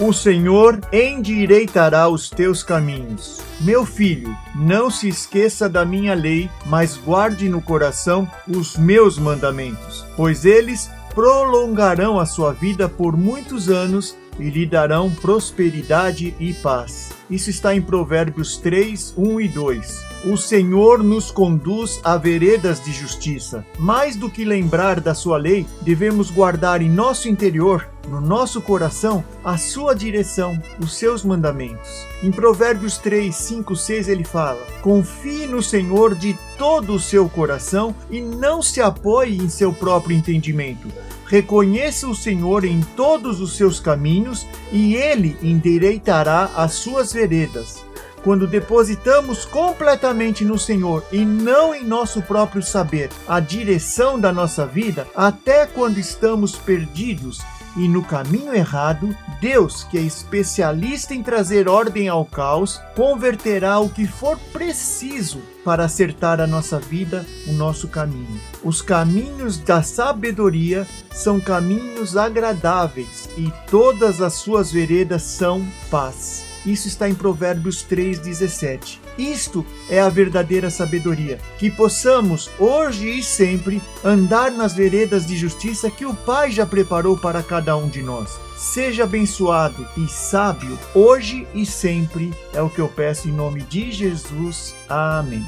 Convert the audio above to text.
O Senhor endireitará os teus caminhos. Meu filho, não se esqueça da minha lei, mas guarde no coração os meus mandamentos, pois eles prolongarão a sua vida por muitos anos e lhe darão prosperidade e paz. Isso está em Provérbios 3, 1 e 2. O Senhor nos conduz a veredas de justiça. Mais do que lembrar da sua lei, devemos guardar em nosso interior, no nosso coração, a sua direção, os seus mandamentos. Em Provérbios 3, 5, 6 ele fala: Confie no Senhor de todo o seu coração e não se apoie em seu próprio entendimento. Reconheça o Senhor em todos os seus caminhos e ele endireitará as suas veredas. Quando depositamos completamente no Senhor e não em nosso próprio saber a direção da nossa vida, até quando estamos perdidos e no caminho errado, Deus, que é especialista em trazer ordem ao caos, converterá o que for preciso para acertar a nossa vida, o nosso caminho. Os caminhos da sabedoria são caminhos agradáveis e todas as suas veredas são paz. Isso está em Provérbios 3,17. Isto é a verdadeira sabedoria, que possamos hoje e sempre andar nas veredas de justiça que o Pai já preparou para cada um de nós. Seja abençoado e sábio hoje e sempre, é o que eu peço em nome de Jesus. Amém.